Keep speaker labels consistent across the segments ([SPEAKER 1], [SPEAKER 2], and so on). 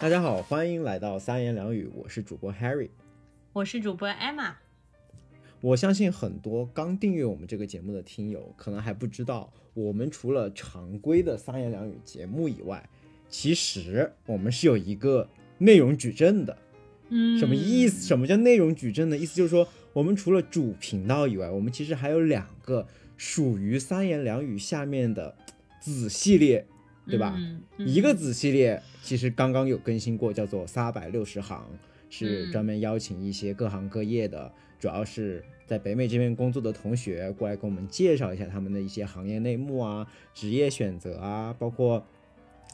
[SPEAKER 1] 大家好，欢迎来到三言两语，我是主播 Harry，
[SPEAKER 2] 我是主播 Emma。
[SPEAKER 1] 我相信很多刚订阅我们这个节目的听友，可能还不知道，我们除了常规的三言两语节目以外，其实我们是有一个内容矩阵的。
[SPEAKER 2] 嗯，
[SPEAKER 1] 什么意思？什么叫内容矩阵呢？意思就是说，我们除了主频道以外，我们其实还有两个属于三言两语下面的子系列，对吧？
[SPEAKER 2] 嗯
[SPEAKER 1] 一个子系列其实刚刚有更新过，叫做三百六十行，是
[SPEAKER 2] 嗯
[SPEAKER 1] 专门邀请一些各行各业的，主要是在北美这边工作的同学过来跟我们介绍一下他们的一些行业内幕啊、职业选择啊，包括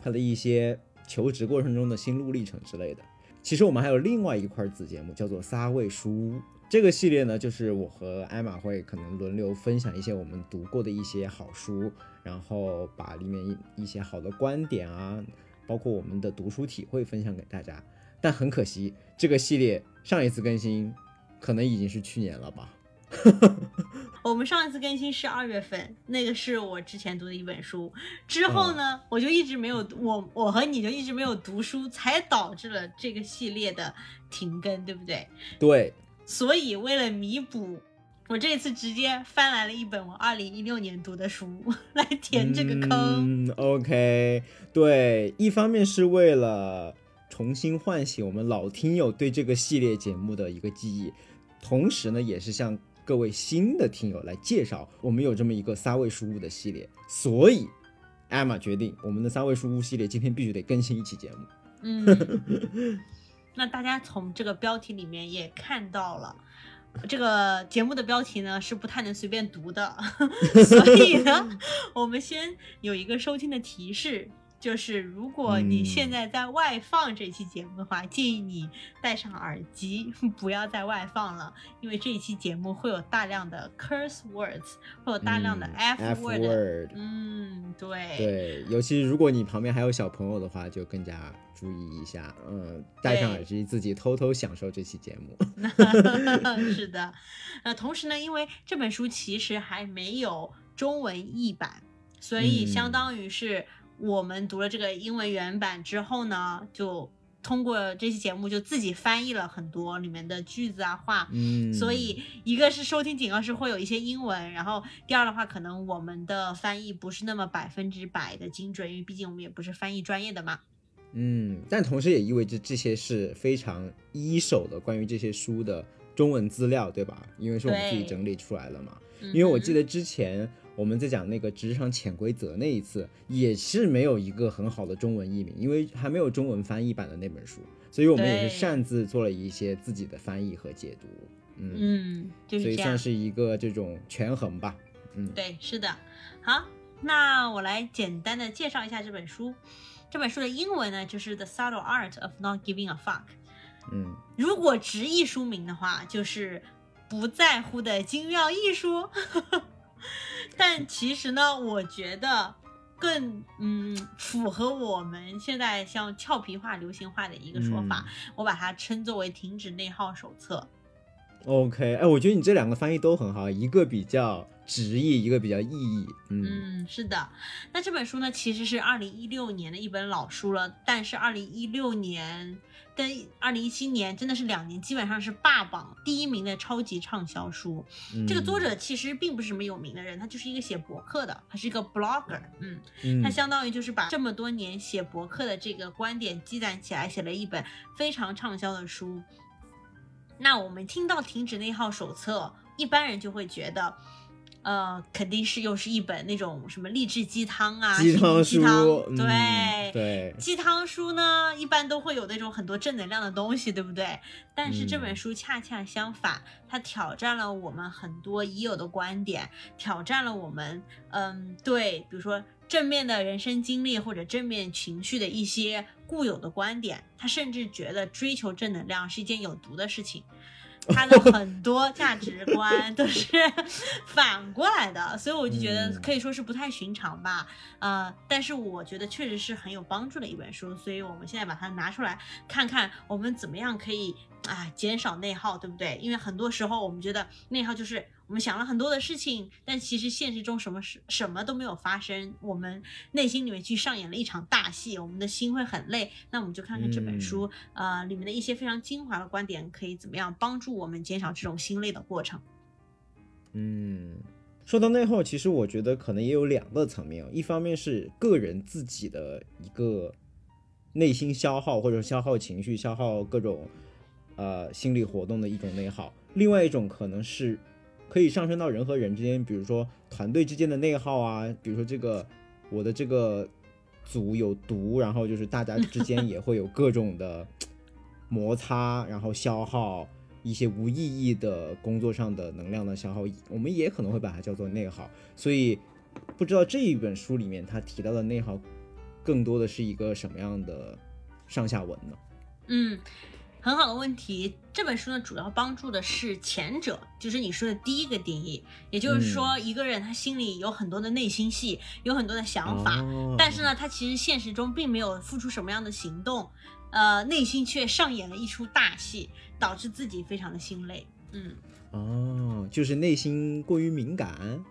[SPEAKER 1] 他的一些求职过程中的心路历程之类的。其实我们还有另外一块子节目，叫做仨味书屋。这个系列呢，就是我和艾玛会可能轮流分享一些我们读过的一些好书，然后把里面一一些好的观点啊，包括我们的读书体会分享给大家。但很可惜，这个系列上一次更新可能已经是去年了吧。
[SPEAKER 2] 我们上一次更新是二月份，那个是我之前读的一本书。之后呢，我就一直没有我我和你就一直没有读书，才导致了这个系列的停更，对不对？
[SPEAKER 1] 对，
[SPEAKER 2] 所以为了弥补，我这次直接翻来了一本我二零一六年读的书 来填这个坑。
[SPEAKER 1] 嗯，OK，对，一方面是为了重新唤醒我们老听友对这个系列节目的一个记忆，同时呢，也是向各位新的听友来介绍我们有这么一个三位书屋的系列，所以艾玛决定我们的三位书屋系列今天必须得更新一期节目。
[SPEAKER 2] 嗯，那大家从这个标题里面也看到了。这个节目的标题呢是不太能随便读的，所以呢，我们先有一个收听的提示，就是如果你
[SPEAKER 1] 嗯
[SPEAKER 2] 现在在外放这期节目的话，建议你戴上耳机，不要再外放了，因为这一期节目会有大量的 curse words，会有大量的
[SPEAKER 1] 嗯
[SPEAKER 2] f word。
[SPEAKER 1] word，
[SPEAKER 2] 嗯，对，
[SPEAKER 1] 对，尤其如果你旁边还有小朋友的话，就更加注意一下，嗯，戴上耳机自己偷偷享受这期节目。
[SPEAKER 2] 是的，呃，同时呢，因为这本书其实还没有中文译版，所以相
[SPEAKER 1] 嗯
[SPEAKER 2] 当于是我们读了这个英文原版之后呢，就通过这期节目就自己翻译了很多里面的句子啊话。
[SPEAKER 1] 嗯，
[SPEAKER 2] 所以，一个是收听警告是会有一些英文，然后第二的话，可能我们的翻译不是那么百分之百的精准，因为毕竟我们也不是翻译专业的嘛。
[SPEAKER 1] 嗯，但同时也意味着这些是非常一手的关于这些书的中文资料，对吧？因为是我们自己整理出来了嘛。
[SPEAKER 2] 嗯
[SPEAKER 1] 因为我记，
[SPEAKER 2] 得
[SPEAKER 1] 之前我们在讲那个职场潜规则那一次，也是没有一个很好的中文译名，因为还没有中文翻译版的那本书，所以我们也是擅自做了一些自己的翻译和解读。嗯，
[SPEAKER 2] 嗯，就是
[SPEAKER 1] 所以算。是一个这种权衡吧。嗯，
[SPEAKER 2] 对，是的。好，那我来简单的介绍一下这本书。这本书的英文呢，就是《The Subtle Art of Not Giving a Fuck》。
[SPEAKER 1] 嗯，
[SPEAKER 2] 如果直译书名的话，就是不在乎的精妙艺术。但其实呢，我觉得更嗯符合我们现在像俏皮话、流行化的一个说法，我把它称作为“停止内耗手册”。
[SPEAKER 1] OK，哎，我觉得你这两个翻译都很好，一个比较直译，一个比较意译。嗯
[SPEAKER 2] 嗯，是的。那这本书呢，其实是二零一六年的一本老书了，但是二零一六年跟二零一七年真的是两年，基本上是霸榜第一名的超级畅销书。这个作者其实并不是什么有名的人，他就是一个写博客的，他是一个 blogger，嗯，
[SPEAKER 1] 嗯，
[SPEAKER 2] 他相当于就是把这么多年写博客的这个观点积攒起来，写了一本非常畅销的书。那我们听到《停止内耗手册》，一般人就会觉得，呃，肯定是又是一本那种什么励志鸡汤啊，
[SPEAKER 1] 鸡汤书，嗯
[SPEAKER 2] 对。
[SPEAKER 1] 对，
[SPEAKER 2] 鸡汤书呢，一般都会有那种很多正能量的东西，对不对？但是这本
[SPEAKER 1] 嗯
[SPEAKER 2] 书恰恰相反，它挑战了我们很多已有的观点，挑战了我们，嗯，对，比如说正面的人生经历或者正面情绪的一些固有的观点。他甚至觉得追求正能量是一件有毒的事情。他的很多价值观都是 反过来的，所以我就觉得
[SPEAKER 1] 嗯
[SPEAKER 2] 可以说是不太寻常吧。呃，但是我觉得确实是很有帮助的一本书，所以我们现在把它拿出来看看，我们怎么样可以啊减少内耗，对不对？因为很多时候我们觉得内耗就是我们想了很多的事情，但其实现实中什么事什么都没有发生，我们内心里面去上演了一场大戏，我们的心会很累。那我们就看看这本书，呃，里面的一些非常精华的观点，可以怎么样帮助我们减少这种心累的过程。
[SPEAKER 1] 嗯，说到内耗，其实我觉得可能也有两个层面，一方面是个人自己的一个内心消耗，或者消耗情绪、消耗各种呃心理活动的一种内耗；另外一种可能是可以上升到人和人之间，比如说团队之间的内耗啊，比如说这个我的这个组有毒，然后就是大家之间也会有各种的 摩擦，然后消耗。一些无意义的工作上的能量的消耗，我们也可能会把它叫做内耗。所以，不知道这一本书里面他提到的内耗，更多的是一个什么样的上下文呢？
[SPEAKER 2] 嗯，很好的问题。这本书呢，主要帮助的是前者，就是你说的第一个定义，也就是说，一个人他心里有很多的内心戏，有很多的想法，但是呢，他其实现实中并没有付出什么样的行动。呃，内心却上演了一出大戏，导致自己非常的心累。嗯，
[SPEAKER 1] 哦，就是内心过于敏感。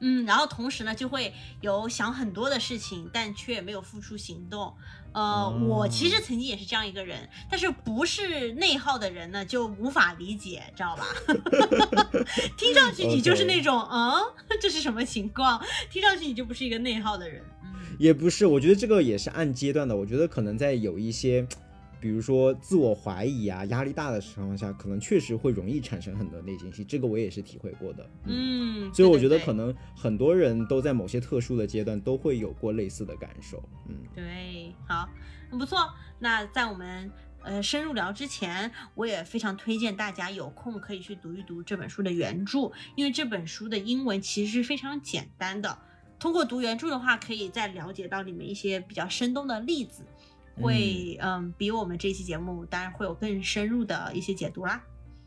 [SPEAKER 2] 嗯，然后同时呢，就会有想很多的事情，但却没有付出行动。呃，我其实曾经也是这样一个人，但是不是内耗的人呢，就无法理解，知道吧？听上去你就是那种，嗯，这是什么情况？听上去你就不是一个内耗的人。
[SPEAKER 1] 也不是，我觉得这个也是按阶段的。我觉得可能在有一些，比如说自我怀疑啊、压力大的情况下，可能确实会容易产生很多内心戏。这个我也是体会过的。
[SPEAKER 2] 嗯，
[SPEAKER 1] 所以我觉得可能很多人都在某些特殊的阶段都会有过类似的感受。嗯，
[SPEAKER 2] 对，好，很不错。那在我们呃深入聊之前，我也非常推荐大家有空可以去读一读这本书的原著，因为这本书的英文其实是非常简单的。通过读原著的话，可以再了解到里面一些比较生动的例子，会嗯比我们这期节目当然会有更深入的一些解读啦。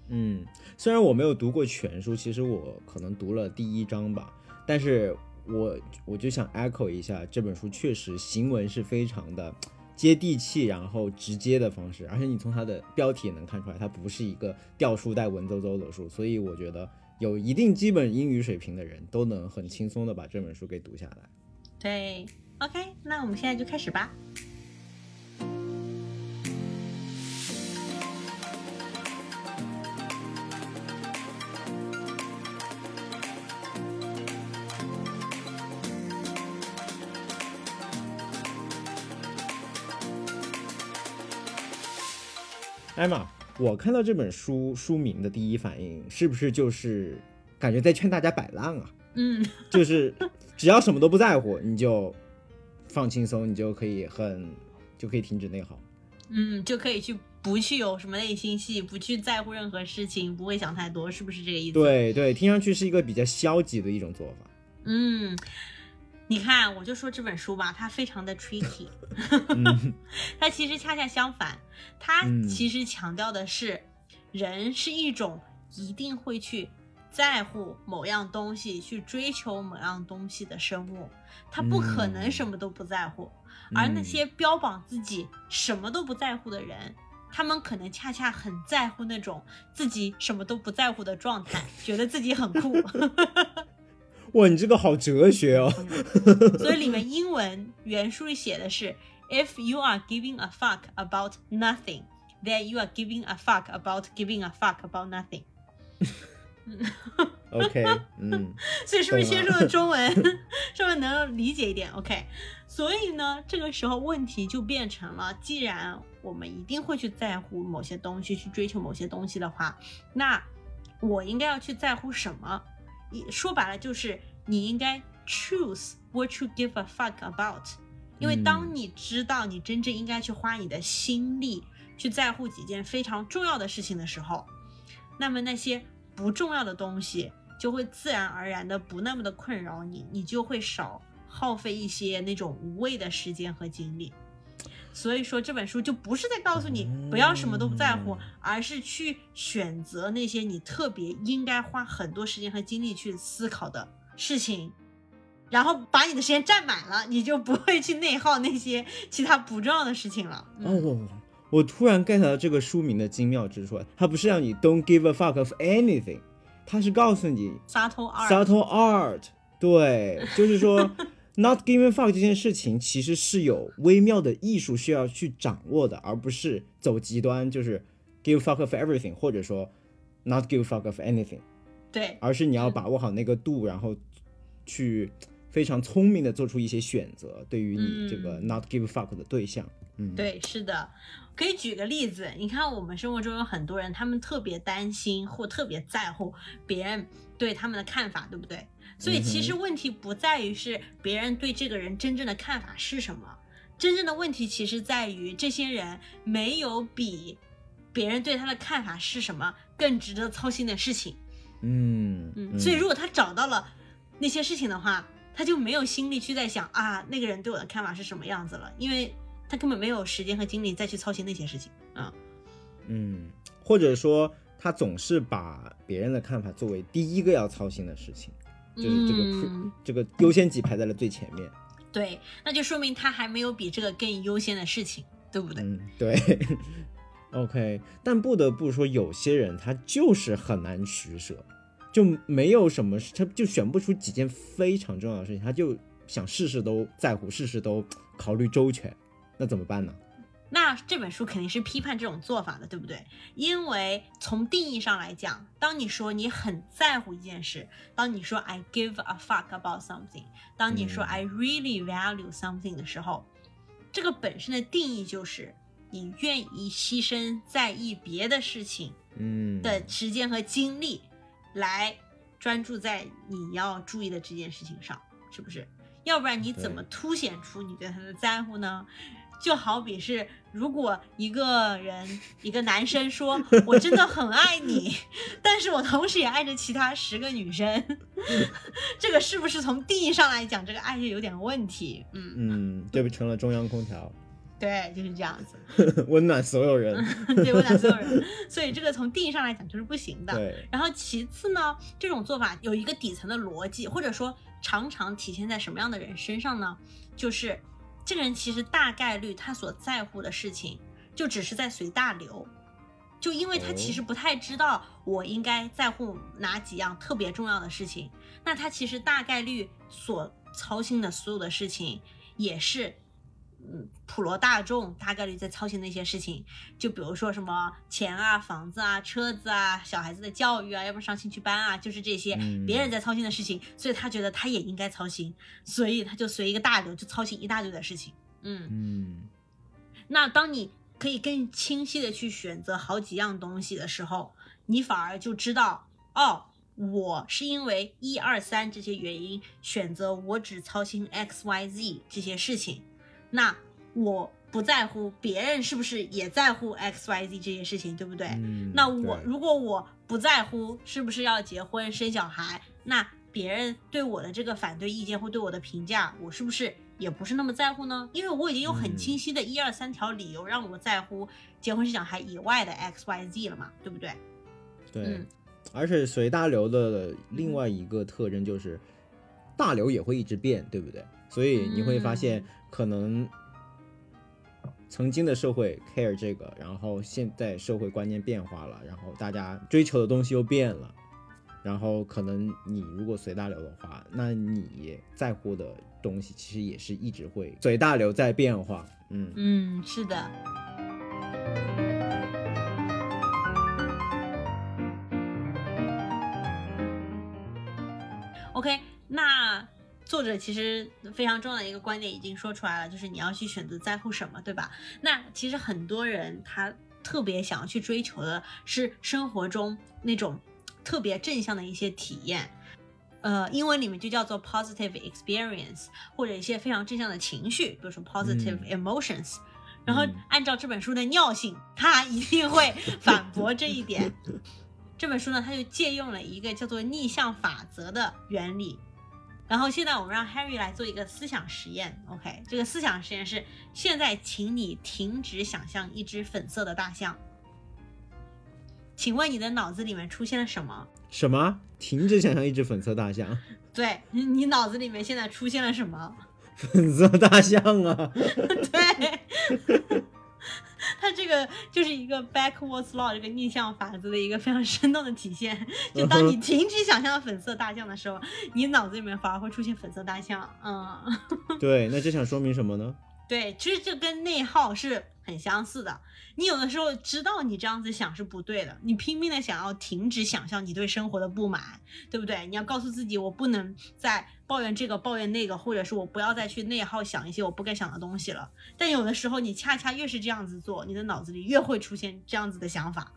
[SPEAKER 1] 嗯，虽然我没有读过全书，其实我可能读了第一章吧，但是我我就想 echo 一下，这本书确实行文是非常的接地气，然后直接的方式，而且你从它的标题也能看出来，它不是一个掉书袋文绉绉的书，所以我觉得。有一定基本英语水平的人都能很轻松的把这本书给读下来。
[SPEAKER 2] 对，OK，那我们现在就开始吧。
[SPEAKER 1] 艾玛。我看到这本书书名的第一反应，是不是就是感觉在劝大家摆烂啊？
[SPEAKER 2] 嗯，
[SPEAKER 1] 就是只要什么都不在乎，你就放轻松，你就可以很就可以停止内耗。
[SPEAKER 2] 嗯，就可以去不去有什么内心戏，不去在乎任何事情，不会想太多，是不是这个意思？
[SPEAKER 1] 对对，听上去是一个比较消极的一种做法。
[SPEAKER 2] 嗯。你看，我就说这本书吧，它非常的 tricky，它其实恰恰相反，它其实强调的是，人是一种一定会去在乎某样东西、去追求某样东西的生物，他不可能什么都不在乎。而那些标榜自己什么都不在乎的人，他们可能恰恰很在乎那种自己什么都不在乎的状态，觉得自己很酷。
[SPEAKER 1] 哇，你这个好哲学哦！
[SPEAKER 2] 所以里面英文原书里写的是，If you are giving a fuck about nothing, then you are giving a fuck about giving a fuck about nothing。
[SPEAKER 1] OK，嗯，
[SPEAKER 2] 所以是不是先说的中文，是不是能理解一点？OK，所以呢，这个时候问题就变成了，既然我们一定会去在乎某些东西，去追求某些东西的话，那我应该要去在乎什么？说白了就是你应该 choose what you give a fuck about，因为当你知道你真正应该去花你的心力去在乎几件非常重要的事情的时候，那么那些不重要的东西就会自然而然的不那么的困扰你，你就会少耗费一些那种无谓的时间和精力。所以说这本书就不是在告诉你不要什么都不在乎，而是去选择那些你特别应该花很多时间和精力去思考的事情，然后把你的时间占满了，你就不会去内耗那些其他不重要的事情了。
[SPEAKER 1] 哦，我突然 get 到这个书名的精妙之处，它不是让你 don't give a fuck of anything，它是告诉你
[SPEAKER 2] subtle
[SPEAKER 1] art，subtle art，对，就是说 not giving fuck 这件事情其实是有微妙的艺术需要去掌握的，而不是走极端，就是 give fuck of everything，或者说 not give fuck of anything，
[SPEAKER 2] 对，
[SPEAKER 1] 而是你要把握好那个度，然后去非常聪明的做出一些选择，对于你这个 not give fuck 的对象，嗯，
[SPEAKER 2] 对，是的，可以举个例子，你看我们生活中有很多人，他们特别担心或特别在乎别人对他们的看法，对不对？所以其实问题不在于是别人对这个人真正的看法是什么，真正的问题其实在于这些人没有比别人对他的看法是什么更值得操心的事情。
[SPEAKER 1] 嗯
[SPEAKER 2] 嗯，所以。如果他找到了那些事情的话，他就没有心力去在想啊那个人对我的看法是什么样子了，因为他根本没有时间和精力再去操心那些事情啊。
[SPEAKER 1] 嗯，或者说他总是把别人的看法作为第一个要操心的事情，就是这个、
[SPEAKER 2] 嗯
[SPEAKER 1] 这个优先级排在了最前面。
[SPEAKER 2] 对，那就说明他还没有比这个更优先的事情，对不对？
[SPEAKER 1] 嗯，对。OK，但不得不说，有些人他就是很难取舍，就没有什么，他就选不出几件非常重要的事情，他就想事事都在乎，事事都考虑周全，那怎么办呢？
[SPEAKER 2] 那这本书肯定是批判这种做法的，对不对？因为从定义上来讲，当你说你很在乎一件事，当你说 I give a fuck about something，当你说
[SPEAKER 1] 嗯
[SPEAKER 2] I really value something 的时候，这个本身的定义就是你愿意牺牲在意别的事情
[SPEAKER 1] 嗯，
[SPEAKER 2] 的时间和精力，来专注在你要注意的这件事情上，是不是？要不然你怎么凸显出你对他的在乎呢？就好比是，如果一个人，一个男生说“我真的很爱你”，但是我同时也爱着其他十个女生，这个是不是从定义上来讲，这个爱就有点问题？嗯，
[SPEAKER 1] 嗯，这不成了中央空调，
[SPEAKER 2] 对，就是这样子，
[SPEAKER 1] 温暖所有人。
[SPEAKER 2] 对，温暖所有人，所以这个从定义上来讲就是不行的。
[SPEAKER 1] 对，
[SPEAKER 2] 然后其次呢，这种做法有一个底层的逻辑，或者说常常体现在什么样的人身上呢？就是这个人其实大概率他所在乎的事情，就只是在随大流，就因为他其实不太知道我应该在乎哪几样特别重要的事情，那他其实大概率所操心的所有的事情也是。嗯，普罗大众大概率在操心的一些事情，就比如说什么钱啊、房子啊、车子啊、小孩子的教育啊，要不上兴趣班啊，就是这些
[SPEAKER 1] 嗯。
[SPEAKER 2] 别人在操心的事情，所以他觉得他也应该操心，所以他就随一个大流，就操心一大堆的事情。嗯，
[SPEAKER 1] 嗯。
[SPEAKER 2] 那当你可以更清晰的去选择好几样东西的时候，你反而就知道，哦，我是因为一二三这些原因选择我只操心 X Y Z 这些事情，那我不在乎别人是不是也在乎 X Y Z 这件事情，对不对？
[SPEAKER 1] 嗯，
[SPEAKER 2] 那我如果我不在乎是不是要结婚生小孩，那别人对我的这个反对意见或对我的评价，我是不是也不是那么在乎呢？因为我已经有很
[SPEAKER 1] 嗯
[SPEAKER 2] 清晰的一二三条理由让我在乎结婚生小孩以外的 X Y Z 了嘛，对不对？
[SPEAKER 1] 对，
[SPEAKER 2] 嗯
[SPEAKER 1] 而且随大流的另外一个特征就是，大流也会一直变，对不对？所以你会发现，可能曾经的社会 care 这个，然后现在社会观念变化了，然后大家追求的东西又变了，然后可能你如果随大流的话，那你在乎的东西其实也是一直会随大流在变化，嗯
[SPEAKER 2] 嗯，是的。OK，那作者其实非常重要的一个观点已经说出来了，就是你要去选择在乎什么，对吧？那其实很多人他特别想要去追求的是生活中那种特别正向的一些体验。呃，英文里面就叫做 positive experience，或者一些非常正向的情绪，比如说 positive
[SPEAKER 1] 嗯
[SPEAKER 2] emotions。然后
[SPEAKER 1] 嗯
[SPEAKER 2] 按照这本书的尿性，他一定会反驳这一点。这本书呢，它就借用了一个叫做逆向法则的原理。然后现在我们让 Harry 来做一个思想实验，OK？这个思想实验是：现在请你停止想象一只粉色的大象。请问你的脑子里面出现了什么？
[SPEAKER 1] 什么？停止想象一只粉色大象，
[SPEAKER 2] 对你，你脑子里面现在出现了什么？
[SPEAKER 1] 粉色大象啊！
[SPEAKER 2] 对，它这个就是一个 backwards law 这个逆向法则的一个非常生动的体现。就当你停止想象粉色大象的时候，你脑子里面反而会出现粉色大象。嗯，
[SPEAKER 1] 对，那这想说明什么呢？
[SPEAKER 2] 对，其实这跟内耗是很相似的。你有的时候知道你这样子想是不对的，你拼命的想要停止想象你对生活的不满，对不对？你要告诉自己，我不能再抱怨这个抱怨那个，或者是我不要再去内耗想一些我不该想的东西了。但有的时候你恰恰越是这样子做，你的脑子里越会出现这样子的想法。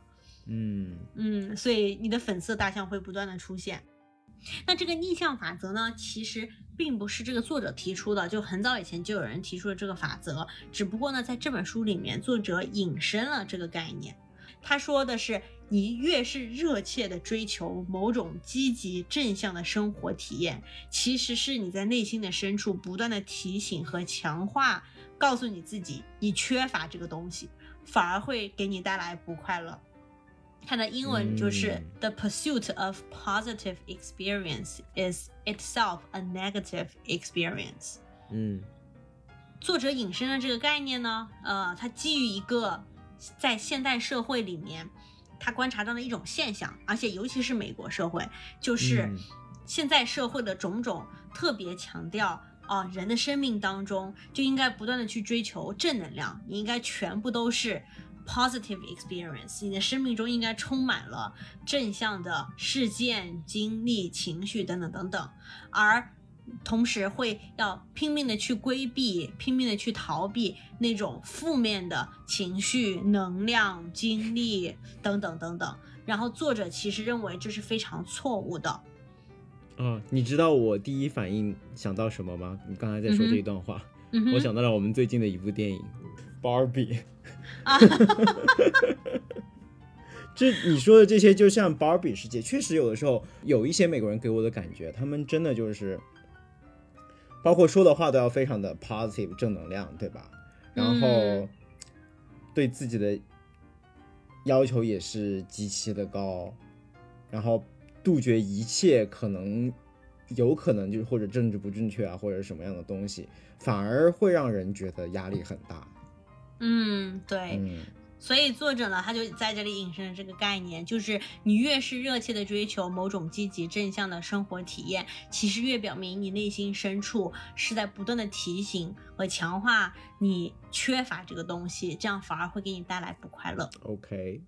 [SPEAKER 1] 嗯
[SPEAKER 2] 嗯，所以你的粉色大象会不断的出现。那这个逆向法则呢，其实并不是这个作者提出的，就很早以前就有人提出了这个法则，只不过呢，在这本书里面，作者引申了这个概念。他说的是，你越是热切的追求某种积极正向的生活体验，其实是你在内心的深处不断的提醒和强化，告诉你自己你缺乏这个东西，反而会给你带来不快乐。它的英文就是、
[SPEAKER 1] 嗯
[SPEAKER 2] The pursuit of positive experience is itself a negative experience。
[SPEAKER 1] 嗯
[SPEAKER 2] 作者引申的这个概念呢，呃，它基于一个在现代社会里面，他观察到的一种现象，而且尤其是美国社会，就是
[SPEAKER 1] 嗯。
[SPEAKER 2] 现在社会的种种特别强调啊、人的生命当中就应该不断的去追求正能量，你应该全部都是 positive experience，你的生命中应该充满了正向的事件、经历、情绪等等等等，而同时会要拼命的去规避、拼命的去逃避那种负面的情绪、能量、经历等等等等。然后作者其实认为这是非常错误的。
[SPEAKER 1] 啊，你知道我第一反应想到什么吗？你刚才在说这一段话，我想到了我们最近的一部电影《Barbie 》。
[SPEAKER 2] 啊，
[SPEAKER 1] 这你说的这些，就像 Barbie 世界，确实有的时候有一些美国人给我的感觉，他们真的就是，包括说的话都要非常的 positive 正能量，对吧？然后
[SPEAKER 2] 嗯
[SPEAKER 1] 对自己的要求也是极其的高，然后杜绝一切可能有可能就是或者政治不正确啊，或者什么样的东西，反而会让人觉得压力很大。
[SPEAKER 2] 嗯，对。
[SPEAKER 1] 嗯
[SPEAKER 2] 所以作者呢，他就在这里引申了这个概念，就是你越是热切的追求某种积极正向的生活体验，其实越表明你内心深处是在不断的提醒和强化你缺乏这个东西，这样反而会给你带来不快乐。
[SPEAKER 1] ，OK，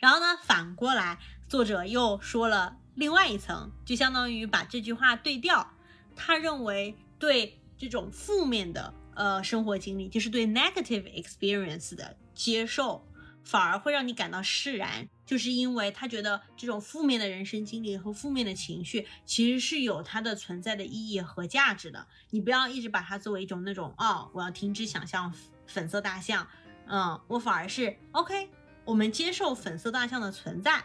[SPEAKER 2] 然后呢，反过来，作者又说了另外一层，就相当于把这句话对调。他认为对这种负面的呃生活经历，就是对 negative experience 的接受，反而会让你感到释然，就是因为他觉得这种负面的人生经历和负面的情绪其实是有它的存在的意义和价值的。你不要一直把它作为一种那种哦，我要停止想象粉色大象，嗯，我反而是 OK，我们接受粉色大象的存在，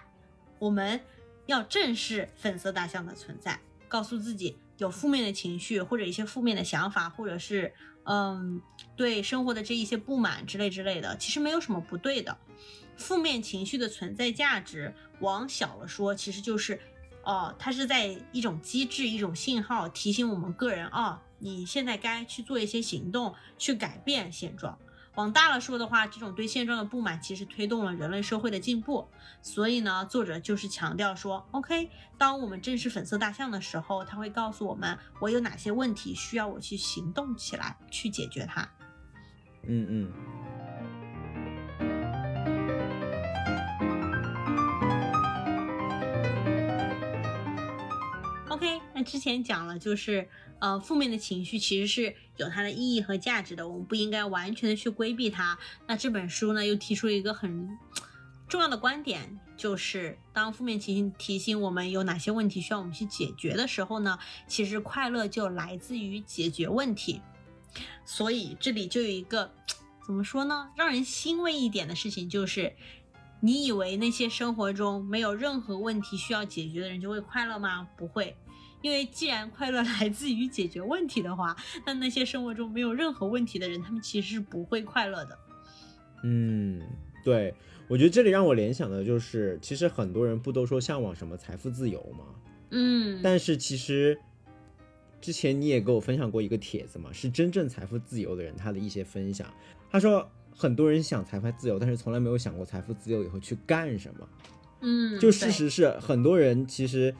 [SPEAKER 2] 我们要正视粉色大象的存在，告诉自己有负面的情绪或者一些负面的想法，或者是嗯对生活的这一些不满之类之类的，其实没有什么不对的。负面情绪的存在价值，往小了说，其实就是哦，它是在一种机制、一种信号，提醒我们个人哦，你现在该去做一些行动，去改变现状。往大了说的话，这种对现状的不满其实推动了人类社会的进步。所以呢，作者就是强调说，OK，当我们正视粉色大象的时候，他会告诉我们我有哪些问题需要我去行动起来去解决它。
[SPEAKER 1] 嗯嗯。
[SPEAKER 2] OK，那之前讲了，就是呃，负面的情绪其实是有它的意义和价值的，我们不应该完全的去规避它。那这本书呢，又提出了一个很重要的观点，就是当负面情绪提醒我们有哪些问题需要我们去解决的时候呢，其实快乐就来自于解决问题。所以这里就有一个怎么说呢，让人欣慰一点的事情，就是你以为那些生活中没有任何问题需要解决的人就会快乐吗？不会。因为既然快乐 来自于解决问题的话，那那些生活中没有任何问题的人，他们其实是不会快乐的。
[SPEAKER 1] 嗯，对，我觉得这里让我联想的就是，其实很多人不都说向往什么财富自由吗？
[SPEAKER 2] 嗯，
[SPEAKER 1] 但是其实之前你也给我分享过一个帖子嘛，是真正财富自由的人他的一些分享。他说，很多人想财富自由，但是从来没有想过财富自由以后去干什么。
[SPEAKER 2] 嗯，
[SPEAKER 1] 就事实是，很多人其实，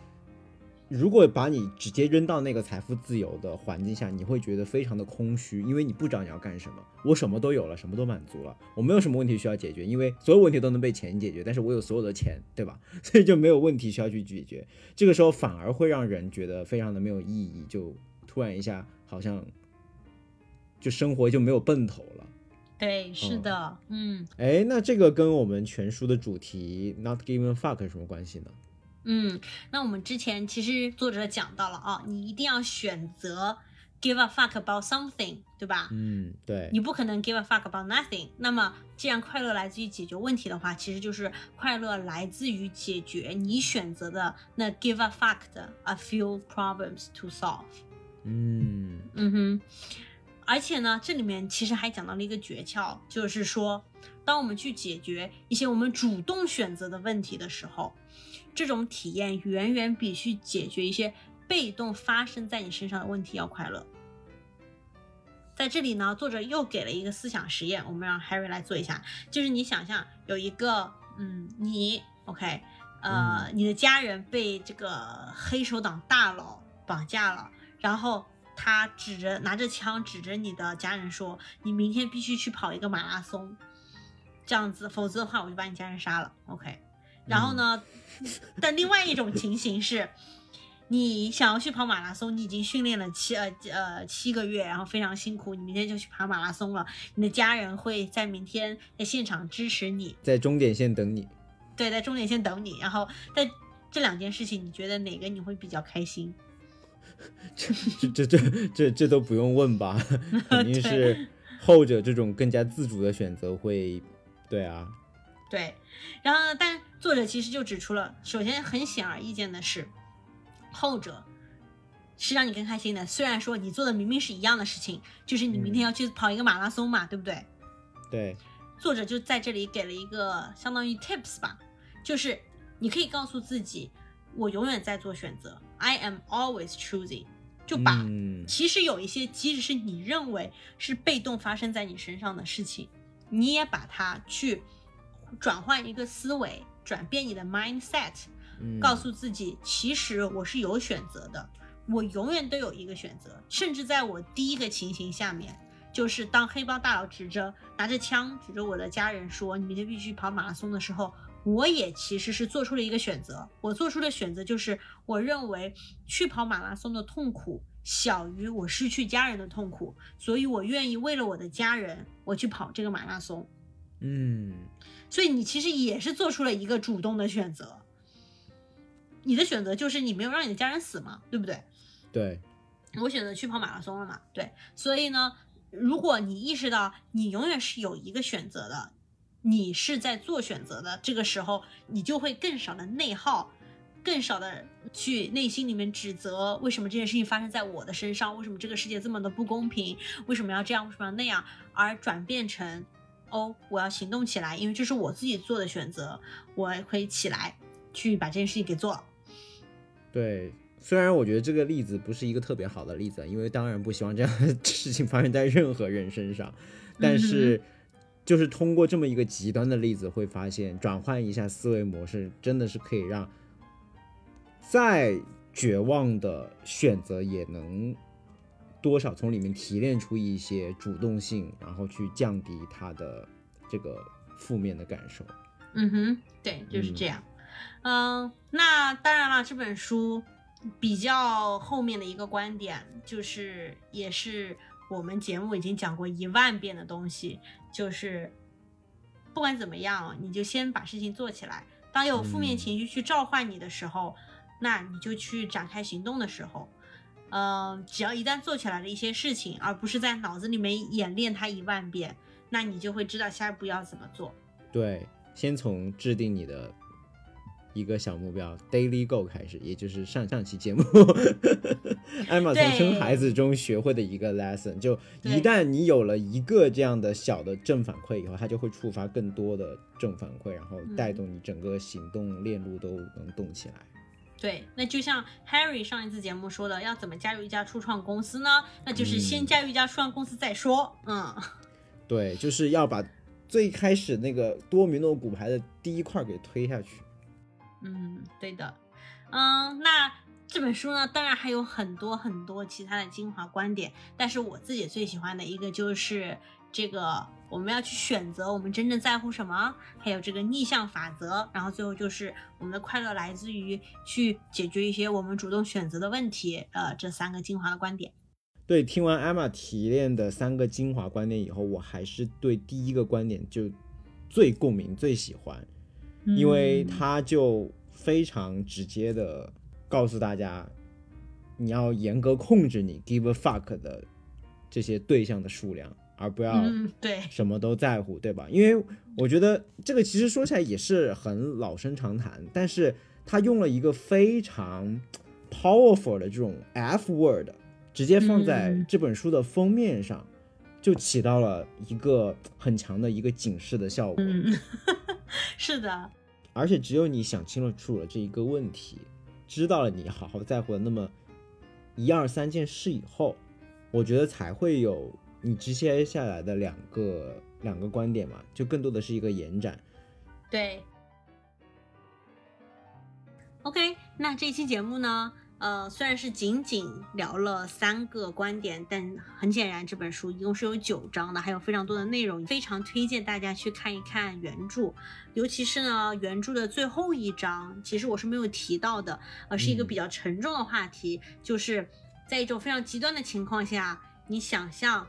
[SPEAKER 1] 如果把你直接扔到那个财富自由的环境下，你会觉得非常的空虚，因为你不知道你要干什么。我什么都有了，什么都满足了，我没有什么问题需要解决，因为所有问题都能被钱解决。但是我有所有的钱，对吧？所以就没有问题需要去解决。这个时候反而会让人觉得非常的没有意义，就突然一下好像就生活就没有奔头了。
[SPEAKER 2] 对，是的，嗯，
[SPEAKER 1] 哎，那这个跟我们全书的主题 “not giving fuck” 有什么关系呢？
[SPEAKER 2] 嗯，那我们之前其实作者讲到了啊，你一定要选择 give a fuck about something，对吧？
[SPEAKER 1] 嗯，对。
[SPEAKER 2] 你不可能 give a fuck about nothing。那么，既然快乐来自于解决问题的话，其实就是快乐来自于解决你选择的那 give a fuck 的 a few problems to solve。
[SPEAKER 1] 嗯
[SPEAKER 2] 嗯哼。而且呢，这里面其实还讲到了一个诀窍，就是说，当我们去解决一些我们主动选择的问题的时候，这种体验远远比去解决一些被动发生在你身上的问题要快乐。在这里呢，作者又给了一个思想实验，我们让 Harry 来做一下，就是你想象有一个，嗯，你 OK，呃，你的家人被这个黑手党大佬绑架了，然后。他指着拿着枪指着你的家人说：“你明天必须去跑一个马拉松，这样子，否则的话我就把你家人杀了。” OK。然后呢？但另外一种情形是，你想要去跑马拉松，你已经训练了七呃呃七个月，然后非常辛苦，你明天就去跑马拉松了。你的家人会在明天在现场支持你，
[SPEAKER 1] 在终点线等你。
[SPEAKER 2] 对，在终点线等你。然后在这两件事情，你觉得哪个你会比较开心？
[SPEAKER 1] 这这这这这这都不用问吧，肯定是后者这种更加自主的选择会，对啊，
[SPEAKER 2] 对。然后，但作者其实就指出了，首先很显而易见的是，后者是让你更开心的。虽然说你做的明明是一样的事情，就是你明天要去跑一个马拉松嘛，对不对？
[SPEAKER 1] 对。
[SPEAKER 2] 作者就在这里给了一个相当于 tips 吧，就是你可以告诉自己，我永远在做选择。I am always choosing，就把其实有一些即使是你认为是被动发生在你身上的事情，你也把它去转换一个思维，转变你的 mindset，告诉自己其实我是有选择的，我永远都有一个选择，甚至在我第一个情形下面，就是当黑帮大佬指着拿着枪指着我的家人说你明天必须跑马拉松的时候。我也其实是做出了一个选择，我做出的选择就是，我认为去跑马拉松的痛苦小于我失去家人的痛苦，所以我愿意为了我的家人，我去跑这个马拉松。
[SPEAKER 1] 嗯，
[SPEAKER 2] 所以你其实也是做出了一个主动的选择，你的选择就是你没有让你的家人死嘛，对不对？
[SPEAKER 1] 对，
[SPEAKER 2] 我选择去跑马拉松了嘛，对，所以呢，如果你意识到你永远是有一个选择的。你是在做选择的，这个时候你就会更少的内耗，更少的去内心里面指责为什么这件事情发生在我的身上，为什么这个世界这么的不公平，为什么要这样，为什么要那样，而转变成哦，我要行动起来，因为这是我自己做的选择，我可以起来去把这件事情给做了。
[SPEAKER 1] 对，虽然我觉得这个例子不是一个特别好的例子，因为当然不希望这样的 事情发生在任何人身上，但是。就是通过这么一个极端的例子，会发现转换一下思维模式，真的是可以让再绝望的选择也能多少从里面提炼出一些主动性，然后去降低他的这个负面的感受。
[SPEAKER 2] 嗯哼，对，就是这样。嗯，那当然了，这本书比较后面的一个观点，就是也是我们节目已经讲过一万遍的东西。就是不管怎么样，你就先把事情做起来。当有负面情绪去召唤你的时候，那你就去展开行动的时候，嗯，只要一旦做起来了一些事情，而不是在脑子里面演练它一万遍，那你就会知道下一步要怎么做。
[SPEAKER 1] 对，先从制定你的。一个小目标，daily goal 开始，也就是上上期节目，艾玛从生孩子中学会的一个 lesson，就一旦你有了一个这样的小的正反馈以后，它就会触发更多的正反馈，然后带动你整个行动链路都能动起来。
[SPEAKER 2] 对，那就像 Harry 上一次节目说的，要怎么加入一家初创公司呢？那就是先加入一家初创公司再说。嗯，
[SPEAKER 1] 对，就是要把。最开始那个多米诺骨牌的第一块给推下去。
[SPEAKER 2] 嗯，对的。嗯，那这本书呢，当然还有很多很多其他的精华观点，但是我自己最喜欢的一个就是这个我们要去选择我们真正在乎什么，还有这个逆向法则，然后最后就是我们的快乐来自于去解决一些我们主动选择的问题。呃，这三个精华的观点。
[SPEAKER 1] 对，听完艾玛提炼的三个精华观点以后，我还是对第一个观点就最共鸣、最喜欢，因为他就非常直接的告诉大家，你要严格控制你 give a fuck 的这些对象的数量，而不要
[SPEAKER 2] 对
[SPEAKER 1] 什么都在乎，对吧？因为我觉得这个其实说起来也是很老生常谈，但是他用了一个非常 powerful 的这种 F word。直接放在这本书的封面上，就起到了一个很强的一个警示的效果。
[SPEAKER 2] 嗯，是的。
[SPEAKER 1] 而且只有你想清楚了这一个问题，知道了你好好在乎的那么一二三件事以后，我觉得才会有你直接下来的两个两个观点嘛，就更多的是一个延展。
[SPEAKER 2] 对。OK，那这期节目呢？呃，虽然是仅仅聊了三个观点，但很显然这本书一共是有九章的，还有非常多的内容，非常推荐大家去看一看原著，尤其是呢原著的最后一章，其实我是没有提到的，而是一个比较沉重的话题，就是在一种非常极端的情况下，你想象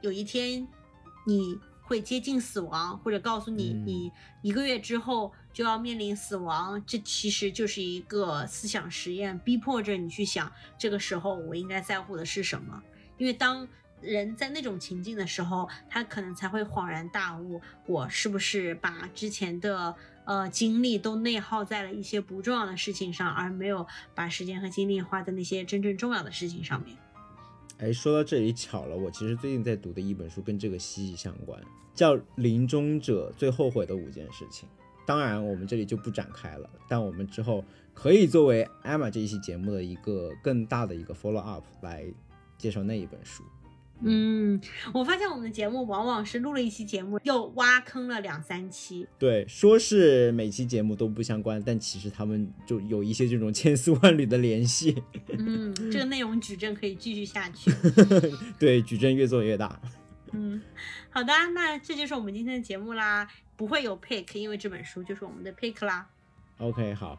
[SPEAKER 2] 有一天你会接近死亡，或者告诉你你一个月之后。就要面临死亡，这其实就是一个思想实验，逼迫着你去想，这个时候我应该在乎的是什么？因为当人在那种情境的时候，他可能才会恍然大悟，我是不是把之前的呃精力都内耗在了一些不重要的事情上，而没有把时间和精力花在那些真正重要的事情上面？
[SPEAKER 1] 哎，说到这里巧了，我其实最近在读的一本书跟这个息息相关，叫《临终者最后悔的五件事情》。当然，我们这里就不展开了。但我们之后可以作为艾玛这一期节目的一个更大的一个 follow up 来介绍那一本书。
[SPEAKER 2] 嗯，我发现我们的节目往往是录了一期节目，又挖坑了两三期。
[SPEAKER 1] 对，说是每期节目都不相关，但其实他们就有一些这种千丝万缕的联系。
[SPEAKER 2] 嗯，这个内容矩阵可以继续下去。
[SPEAKER 1] 对，矩阵越做越大。
[SPEAKER 2] 嗯，好的，那这就是我们今天的节目啦。不会有 pick，因为这本书就是我们的 pick 啦。
[SPEAKER 1] OK，好，